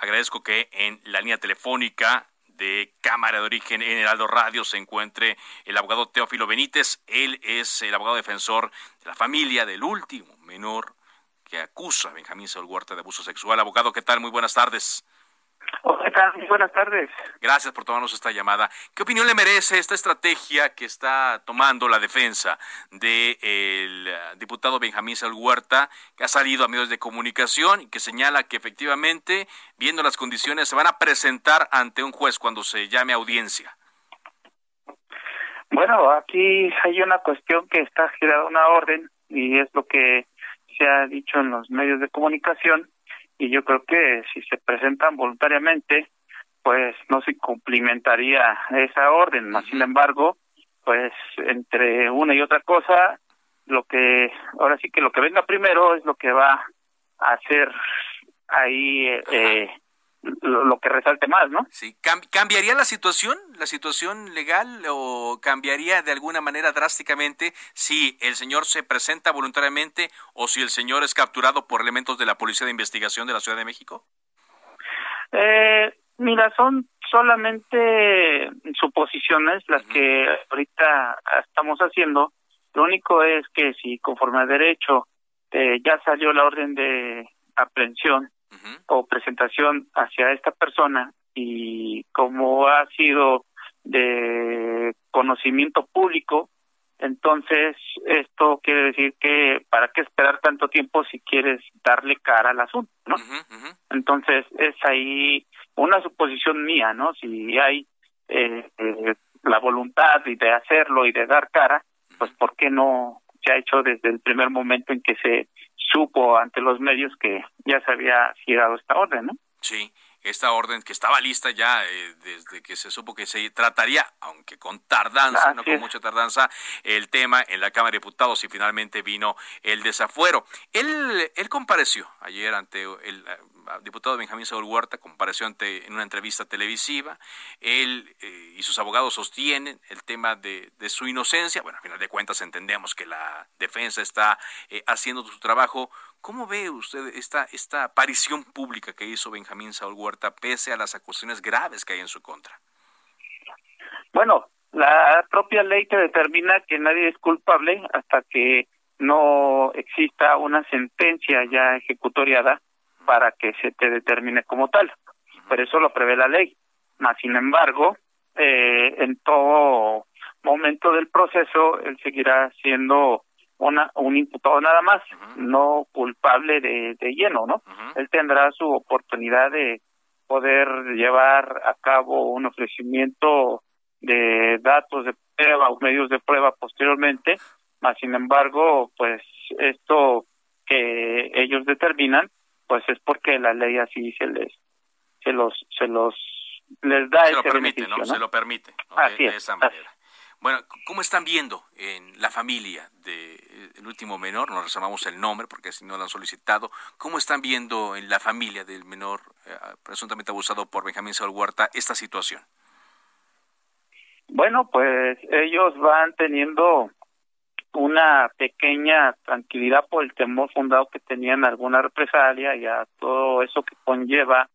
Agradezco que en la línea telefónica de Cámara de Origen en Heraldo Radio se encuentre el abogado Teófilo Benítez. Él es el abogado defensor de la familia del último menor que acusa a Benjamín Saúl Huerta de abuso sexual. Abogado, ¿qué tal? Muy buenas tardes. Hola, buenas tardes. Gracias por tomarnos esta llamada. ¿Qué opinión le merece esta estrategia que está tomando la defensa del diputado Benjamín Saúl Huerta, que ha salido a medios de comunicación y que señala que efectivamente, viendo las condiciones, se van a presentar ante un juez cuando se llame audiencia? Bueno, aquí hay una cuestión que está girada una orden y es lo que se ha dicho en los medios de comunicación y yo creo que si se presentan voluntariamente, pues no se cumplimentaría esa orden. Sin embargo, pues entre una y otra cosa, lo que ahora sí que lo que venga primero es lo que va a hacer ahí eh, lo, que resalte más, ¿no? Sí, ¿cambiaría la situación, la situación legal o cambiaría de alguna manera drásticamente si el señor se presenta voluntariamente o si el señor es capturado por elementos de la Policía de Investigación de la Ciudad de México? Eh, mira, son solamente suposiciones las que ahorita estamos haciendo. Lo único es que si conforme a derecho eh, ya salió la orden de aprehensión, o presentación hacia esta persona y como ha sido de conocimiento público, entonces esto quiere decir que para qué esperar tanto tiempo si quieres darle cara al asunto, ¿no? Entonces es ahí una suposición mía, ¿no? Si hay eh, eh, la voluntad de hacerlo y de dar cara, pues ¿por qué no se ha hecho desde el primer momento en que se supo ante los medios que ya se había girado esta orden, ¿no? Sí, esta orden que estaba lista ya eh, desde que se supo que se trataría, aunque con tardanza, no con mucha tardanza, el tema en la Cámara de Diputados y finalmente vino el desafuero. Él, él compareció ayer ante el diputado Benjamín Saúl Huerta compareció ante, en una entrevista televisiva. Él eh, y sus abogados sostienen el tema de, su inocencia. Bueno, a final de cuentas entendemos que la defensa está eh, haciendo su trabajo. ¿Cómo ve usted esta, esta aparición pública que hizo Benjamín Saúl Huerta pese a las acusaciones graves que hay en su contra? Bueno, la propia ley te determina que nadie es culpable hasta que no exista una sentencia ya ejecutoriada para que se te determine como tal. Por eso lo prevé la ley. Mas, sin embargo, eh, en todo momento del proceso, él seguirá siendo una, un imputado nada más, no culpable de, de lleno, ¿no? Él tendrá su oportunidad de poder llevar a cabo un ofrecimiento de datos de prueba o medios de prueba posteriormente, mas sin embargo, pues esto que ellos determinan, pues es porque la ley así se les se los se los les da se lo permite, ¿no? Se lo permite así de, esa manera. Bueno, ¿cómo están viendo en la familia del el último menor? Nos reservamos el nombre porque si no lo han solicitado. ¿Cómo están viendo en la familia del menor eh, presuntamente abusado por Benjamín Saúl Huerta esta situación? Bueno, pues ellos van teniendo una pequeña tranquilidad por el temor fundado que tenían alguna represalia y a todo eso que conlleva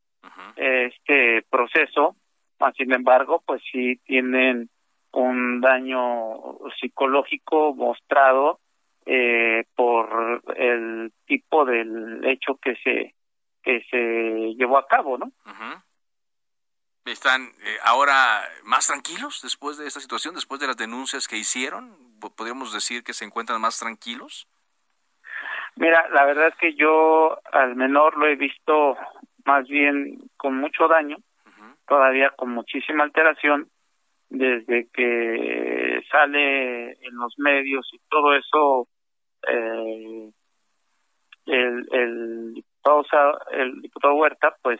este proceso. Sin embargo, pues sí tienen un daño psicológico mostrado eh, por el tipo del hecho que se que se llevó a cabo, ¿no? ¿Están eh, ahora más tranquilos después de esta situación, después de las denuncias que hicieron? ¿Podríamos decir que se encuentran más tranquilos? Mira, la verdad es que yo al menor lo he visto más bien con mucho daño, todavía con muchísima alteración, desde que sale en los medios y todo eso, eh, el, el diputado el diputado Huerta, pues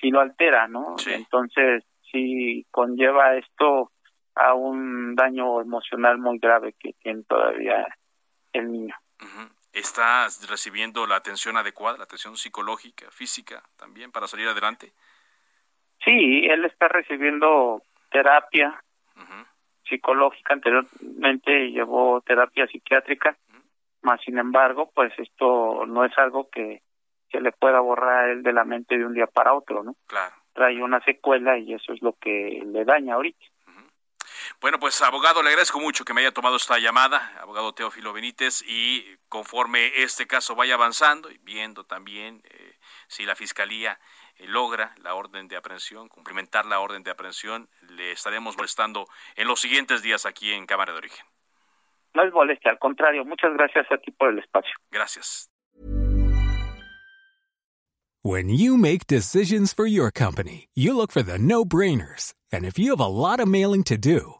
sí lo altera, ¿no? Entonces sí conlleva esto a un daño emocional muy grave que tiene todavía el niño. ¿Está recibiendo la atención adecuada, la atención psicológica, física también para salir adelante? Sí, él está recibiendo terapia psicológica, anteriormente llevó terapia psiquiátrica, más sin embargo, pues esto no es algo que, se le pueda borrar a él de la mente de un día para otro, ¿no? Claro. Trae una secuela y eso es lo que le daña ahorita. Bueno, pues abogado, le agradezco mucho que me haya tomado esta llamada, abogado Teófilo Benítez, y conforme este caso vaya avanzando y viendo también eh, si la Fiscalía eh, logra la orden de aprehensión, cumplimentar la orden de aprehensión, le estaremos molestando en los siguientes días aquí en Cámara de Origen. No es molestia, al contrario, muchas gracias a ti por el espacio. Gracias. When you make decisions for your company, you look for the no-brainers. And if you have a lot of mailing to do,